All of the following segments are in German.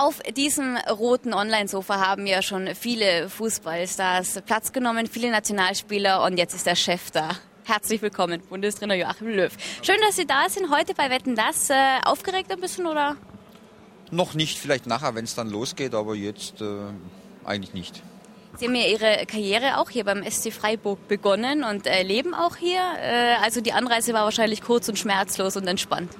Auf diesem roten Online-Sofa haben ja schon viele Fußballstars Platz genommen, viele Nationalspieler und jetzt ist der Chef da. Herzlich willkommen, Bundestrainer Joachim Löw. Schön, dass Sie da sind heute bei Wetten Das. Äh, aufgeregt ein bisschen oder? Noch nicht, vielleicht nachher, wenn es dann losgeht, aber jetzt äh, eigentlich nicht. Sie haben ja Ihre Karriere auch hier beim SC Freiburg begonnen und äh, leben auch hier. Äh, also die Anreise war wahrscheinlich kurz und schmerzlos und entspannt.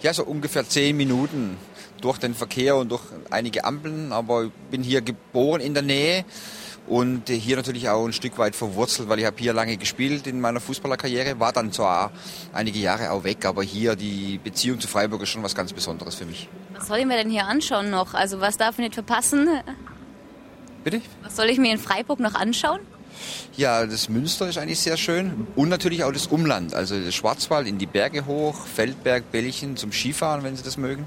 Ja, so ungefähr zehn Minuten durch den Verkehr und durch einige Ampeln. Aber ich bin hier geboren in der Nähe und hier natürlich auch ein Stück weit verwurzelt, weil ich habe hier lange gespielt in meiner Fußballerkarriere, war dann zwar einige Jahre auch weg, aber hier die Beziehung zu Freiburg ist schon was ganz Besonderes für mich. Was soll ich mir denn hier anschauen noch? Also was darf ich nicht verpassen? Bitte? Was soll ich mir in Freiburg noch anschauen? Ja, das Münster ist eigentlich sehr schön und natürlich auch das Umland, also das Schwarzwald in die Berge hoch, Feldberg, Bällchen zum Skifahren, wenn Sie das mögen.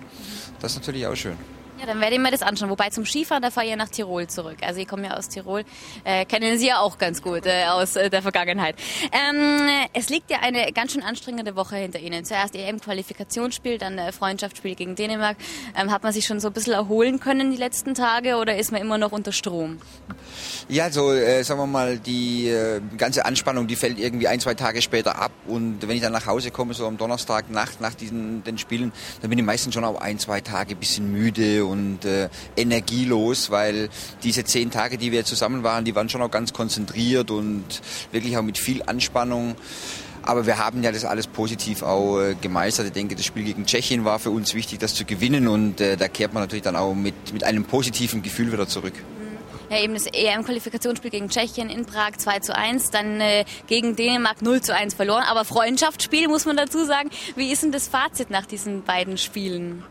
Das ist natürlich auch schön. Ja, dann werde ich mir das anschauen. Wobei zum Skifahren, da fahre ich ja nach Tirol zurück. Also ich komme ja aus Tirol, äh, kennen Sie ja auch ganz gut äh, aus äh, der Vergangenheit. Ähm, es liegt ja eine ganz schön anstrengende Woche hinter Ihnen. Zuerst EM-Qualifikationsspiel, dann äh, Freundschaftsspiel gegen Dänemark. Ähm, hat man sich schon so ein bisschen erholen können die letzten Tage oder ist man immer noch unter Strom? Ja, so äh, sagen wir mal, die äh, ganze Anspannung, die fällt irgendwie ein, zwei Tage später ab. Und wenn ich dann nach Hause komme, so am Donnerstag Nacht nach diesen den Spielen, dann bin ich meistens schon auch ein, zwei Tage ein bisschen müde und äh, energielos, weil diese zehn Tage, die wir zusammen waren, die waren schon auch ganz konzentriert und wirklich auch mit viel Anspannung. Aber wir haben ja das alles positiv auch äh, gemeistert. Ich denke, das Spiel gegen Tschechien war für uns wichtig, das zu gewinnen und äh, da kehrt man natürlich dann auch mit, mit einem positiven Gefühl wieder zurück. Ja, eben das EM-Qualifikationsspiel gegen Tschechien in Prag 2 zu 1, dann äh, gegen Dänemark 0 zu 1 verloren. Aber Freundschaftsspiel muss man dazu sagen. Wie ist denn das Fazit nach diesen beiden Spielen?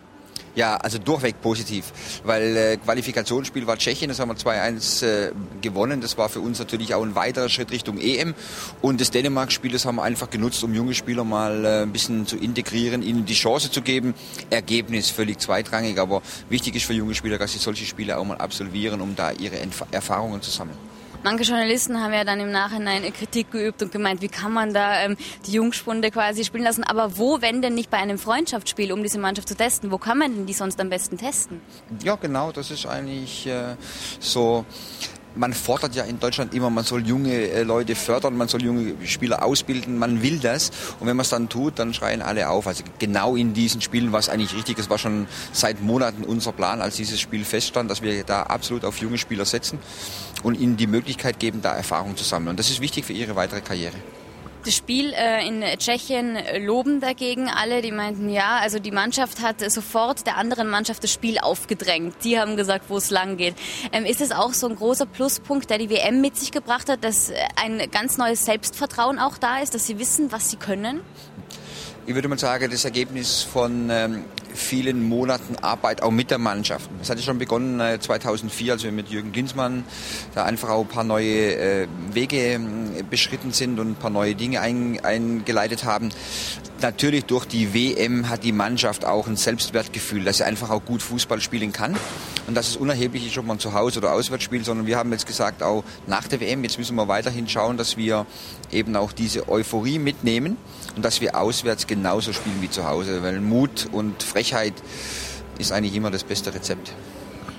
Ja, also durchweg positiv, weil äh, Qualifikationsspiel war Tschechien, das haben wir 2-1 äh, gewonnen. Das war für uns natürlich auch ein weiterer Schritt Richtung EM. Und das Dänemark-Spiel, das haben wir einfach genutzt, um junge Spieler mal äh, ein bisschen zu integrieren, ihnen die Chance zu geben. Ergebnis völlig zweitrangig, aber wichtig ist für junge Spieler, dass sie solche Spiele auch mal absolvieren, um da ihre Entf Erfahrungen zu sammeln. Manche Journalisten haben ja dann im Nachhinein Kritik geübt und gemeint, wie kann man da ähm, die Jungspunde quasi spielen lassen. Aber wo, wenn denn nicht bei einem Freundschaftsspiel, um diese Mannschaft zu testen? Wo kann man denn die sonst am besten testen? Ja, genau, das ist eigentlich äh, so man fordert ja in Deutschland immer, man soll junge äh, Leute fördern, man soll junge Spieler ausbilden, man will das. Und wenn man es dann tut, dann schreien alle auf. Also genau in diesen Spielen war es eigentlich richtig. Es war schon seit Monaten unser Plan, als dieses Spiel feststand, dass wir da absolut auf junge Spieler setzen und ihnen die Möglichkeit geben, da Erfahrung zu sammeln. Und das ist wichtig für ihre weitere Karriere. Das Spiel äh, in Tschechien loben dagegen alle, die meinten, ja, also die Mannschaft hat sofort der anderen Mannschaft das Spiel aufgedrängt. Die haben gesagt, wo es lang geht. Ähm, ist es auch so ein großer Pluspunkt, der die WM mit sich gebracht hat, dass ein ganz neues Selbstvertrauen auch da ist, dass sie wissen, was sie können? ich würde mal sagen, das Ergebnis von ähm, vielen Monaten Arbeit auch mit der Mannschaft. Es hatte schon begonnen äh, 2004, als wir mit Jürgen Glinsmann da einfach auch ein paar neue äh, Wege äh, beschritten sind und ein paar neue Dinge ein, eingeleitet haben. Natürlich durch die WM hat die Mannschaft auch ein Selbstwertgefühl, dass sie einfach auch gut Fußball spielen kann. Und dass es unerheblich ist, ob man zu Hause oder auswärts spielt, sondern wir haben jetzt gesagt, auch nach der WM, jetzt müssen wir weiterhin schauen, dass wir eben auch diese Euphorie mitnehmen und dass wir auswärts genauso spielen wie zu Hause, weil Mut und Frechheit ist eigentlich immer das beste Rezept.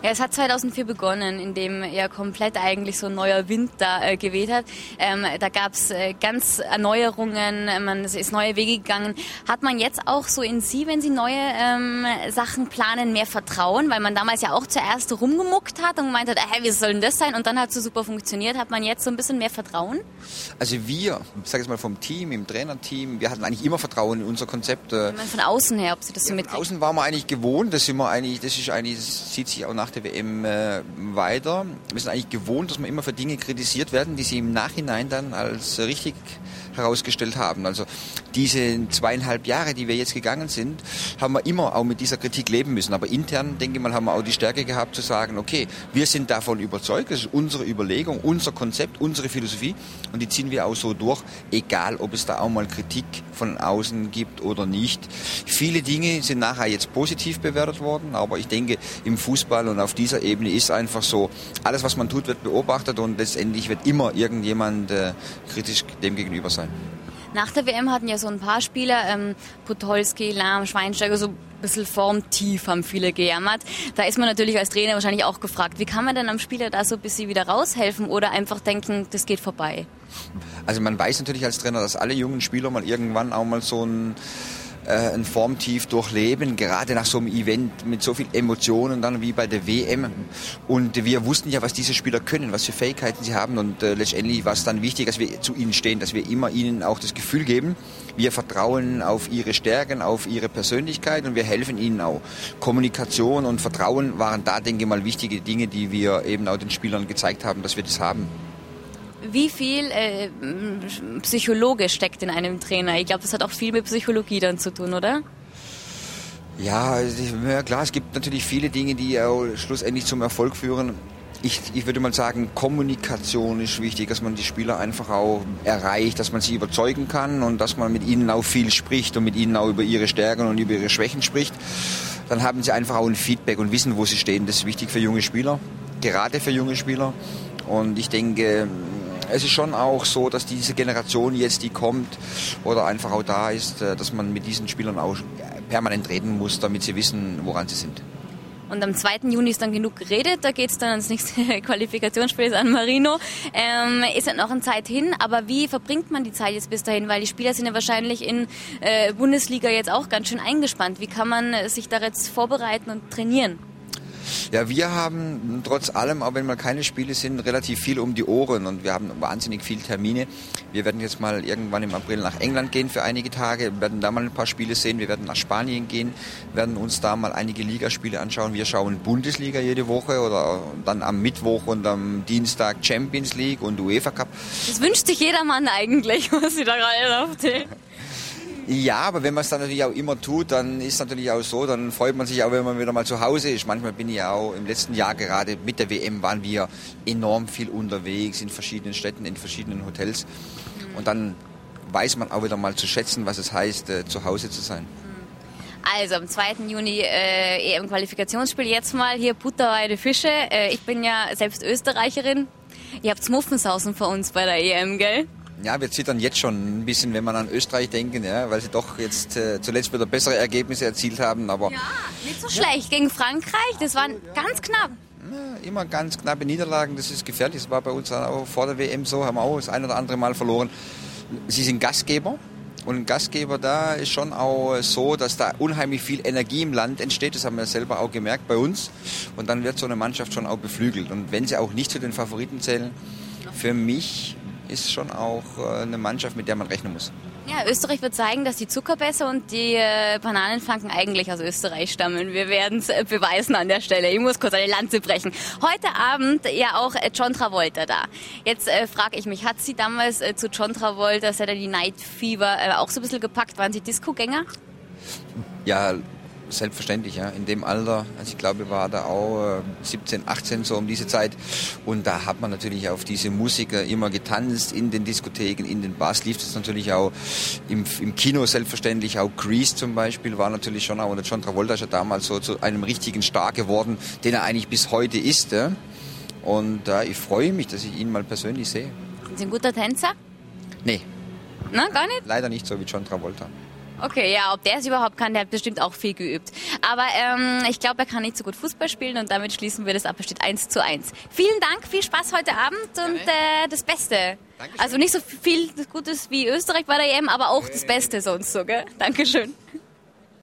Ja, es hat 2004 begonnen, indem ja komplett eigentlich so ein neuer Wind da äh, geweht hat. Ähm, da gab es äh, ganz Erneuerungen, man ist neue Wege gegangen. Hat man jetzt auch so in Sie, wenn Sie neue ähm, Sachen planen, mehr Vertrauen? Weil man damals ja auch zuerst rumgemuckt hat und gemeint hat, hey, wie soll denn das sein? Und dann hat es so super funktioniert. Hat man jetzt so ein bisschen mehr Vertrauen? Also wir, ich sage jetzt mal vom Team, im Trainerteam, wir hatten eigentlich immer Vertrauen in unser Konzept. Äh, von außen her, ob Sie das so ja, mit... Von außen waren wir eigentlich gewohnt, das sind wir eigentlich, das ist eigentlich, das zieht sich auch nach der WM äh, weiter. Wir sind eigentlich gewohnt, dass wir immer für Dinge kritisiert werden, die sie im Nachhinein dann als richtig herausgestellt haben. Also diese zweieinhalb Jahre, die wir jetzt gegangen sind, haben wir immer auch mit dieser Kritik leben müssen. Aber intern, denke ich mal, haben wir auch die Stärke gehabt zu sagen, okay, wir sind davon überzeugt, das ist unsere Überlegung, unser Konzept, unsere Philosophie und die ziehen wir auch so durch, egal ob es da auch mal Kritik von außen gibt oder nicht. Viele Dinge sind nachher jetzt positiv bewertet worden, aber ich denke, im Fußball und auf dieser Ebene ist einfach so, alles was man tut, wird beobachtet und letztendlich wird immer irgendjemand äh, kritisch dem gegenüber sein. Nach der WM hatten ja so ein paar Spieler, ähm, Podolski, Lahm, Schweinsteiger, so bisschen formtief, haben viele gejammert. Da ist man natürlich als Trainer wahrscheinlich auch gefragt, wie kann man denn am Spieler da so ein bisschen wieder raushelfen oder einfach denken, das geht vorbei? Also man weiß natürlich als Trainer, dass alle jungen Spieler mal irgendwann auch mal so ein äh, ein Formtief durchleben, gerade nach so einem Event mit so viel Emotionen dann wie bei der WM. Und wir wussten ja, was diese Spieler können, was für Fähigkeiten sie haben und äh, letztendlich war es dann wichtig, dass wir zu ihnen stehen, dass wir immer ihnen auch das Gefühl geben, wir vertrauen auf ihre Stärken, auf ihre Persönlichkeit und wir helfen ihnen auch. Kommunikation und Vertrauen waren da, denke ich mal, wichtige Dinge, die wir eben auch den Spielern gezeigt haben, dass wir das haben wie viel äh, Psychologe steckt in einem Trainer? Ich glaube, das hat auch viel mit Psychologie dann zu tun, oder? Ja, ja, klar, es gibt natürlich viele Dinge, die auch schlussendlich zum Erfolg führen. Ich, ich, würde mal sagen, Kommunikation ist wichtig, dass man die Spieler einfach auch erreicht, dass man sie überzeugen kann und dass man mit ihnen auch viel spricht und mit ihnen auch über ihre Stärken und über ihre Schwächen spricht. Dann haben sie einfach auch ein Feedback und wissen, wo sie stehen. Das ist wichtig für junge Spieler, gerade für junge Spieler. Und ich denke, es ist schon auch so, dass diese Generation jetzt, die kommt oder einfach auch da ist, äh, dass man mit diesen Spielern auch permanent reden muss, damit sie wissen, woran sie sind. Und am 2. Juni ist dann genug geredet, da geht es dann ans nächste Qualifikationsspiel San Marino. Ähm, ist ja noch eine Zeit hin, aber wie verbringt man die Zeit jetzt bis dahin? Weil die Spieler sind ja wahrscheinlich in äh, Bundesliga jetzt auch ganz schön eingespannt. Wie kann man sich da jetzt vorbereiten und trainieren? Ja, wir haben trotz allem, auch wenn mal keine Spiele sind, relativ viel um die Ohren und wir haben wahnsinnig viele Termine. Wir werden jetzt mal irgendwann im April nach England gehen für einige Tage, werden da mal ein paar Spiele sehen. Wir werden nach Spanien gehen, werden uns da mal einige Ligaspiele anschauen. Wir schauen Bundesliga jede Woche oder dann am Mittwoch und am Dienstag Champions League und UEFA Cup. Das wünscht sich jeder Mann eigentlich, was Sie da gerade aufzählen. Ja, aber wenn man es dann natürlich auch immer tut, dann ist es natürlich auch so, dann freut man sich auch, wenn man wieder mal zu Hause ist. Manchmal bin ich ja auch im letzten Jahr gerade mit der WM waren wir enorm viel unterwegs in verschiedenen Städten, in verschiedenen Hotels. Und dann weiß man auch wieder mal zu schätzen, was es heißt, äh, zu Hause zu sein. Also am 2. Juni äh, EM-Qualifikationsspiel jetzt mal hier Butterweide Fische. Äh, ich bin ja selbst Österreicherin. Ihr habt Muffensausen für uns bei der EM, gell? Ja, wir zittern jetzt schon ein bisschen, wenn man an Österreich denken, ja, weil sie doch jetzt äh, zuletzt wieder bessere Ergebnisse erzielt haben. Aber ja, nicht so schlecht gegen Frankreich. Das war ganz knapp. Ja, immer ganz knappe Niederlagen, das ist gefährlich. Das war bei uns auch vor der WM so, haben wir auch das ein oder andere Mal verloren. Sie sind Gastgeber. Und ein Gastgeber da ist schon auch so, dass da unheimlich viel Energie im Land entsteht. Das haben wir selber auch gemerkt bei uns. Und dann wird so eine Mannschaft schon auch beflügelt. Und wenn sie auch nicht zu den Favoriten zählen, für mich ist schon auch äh, eine Mannschaft, mit der man rechnen muss. Ja, Österreich wird zeigen, dass die Zuckerbässe und die äh, Bananenflanken eigentlich aus Österreich stammen. Wir werden es äh, beweisen an der Stelle. Ich muss kurz eine Lanze brechen. Heute Abend ja auch John Travolta da. Jetzt äh, frage ich mich, hat sie damals äh, zu John Travolta Saturday Night Fever äh, auch so ein bisschen gepackt? Waren Sie Disco-Gänger? Ja, selbstverständlich, ja. In dem Alter, also ich glaube, war da auch äh, 17, 18 so um diese Zeit. Und da hat man natürlich auf diese Musiker immer getanzt in den Diskotheken, in den Bars lief das natürlich auch im, im Kino selbstverständlich. Auch Grease zum Beispiel war natürlich schon auch, und John Travolta ist ja damals so zu einem richtigen Star geworden, den er eigentlich bis heute ist. Ja. Und äh, ich freue mich, dass ich ihn mal persönlich sehe. Sind Sie ein guter Tänzer? Nee. Na, gar nicht? Leider nicht so wie John Travolta. Okay, ja, ob der es überhaupt kann, der hat bestimmt auch viel geübt. Aber ähm, ich glaube, er kann nicht so gut Fußball spielen und damit schließen wir das ab. Es steht 1 zu 1. Vielen Dank, viel Spaß heute Abend und äh, das Beste. Dankeschön. Also nicht so viel Gutes wie Österreich bei der EM, aber auch das Beste sonst so, gell? Dankeschön.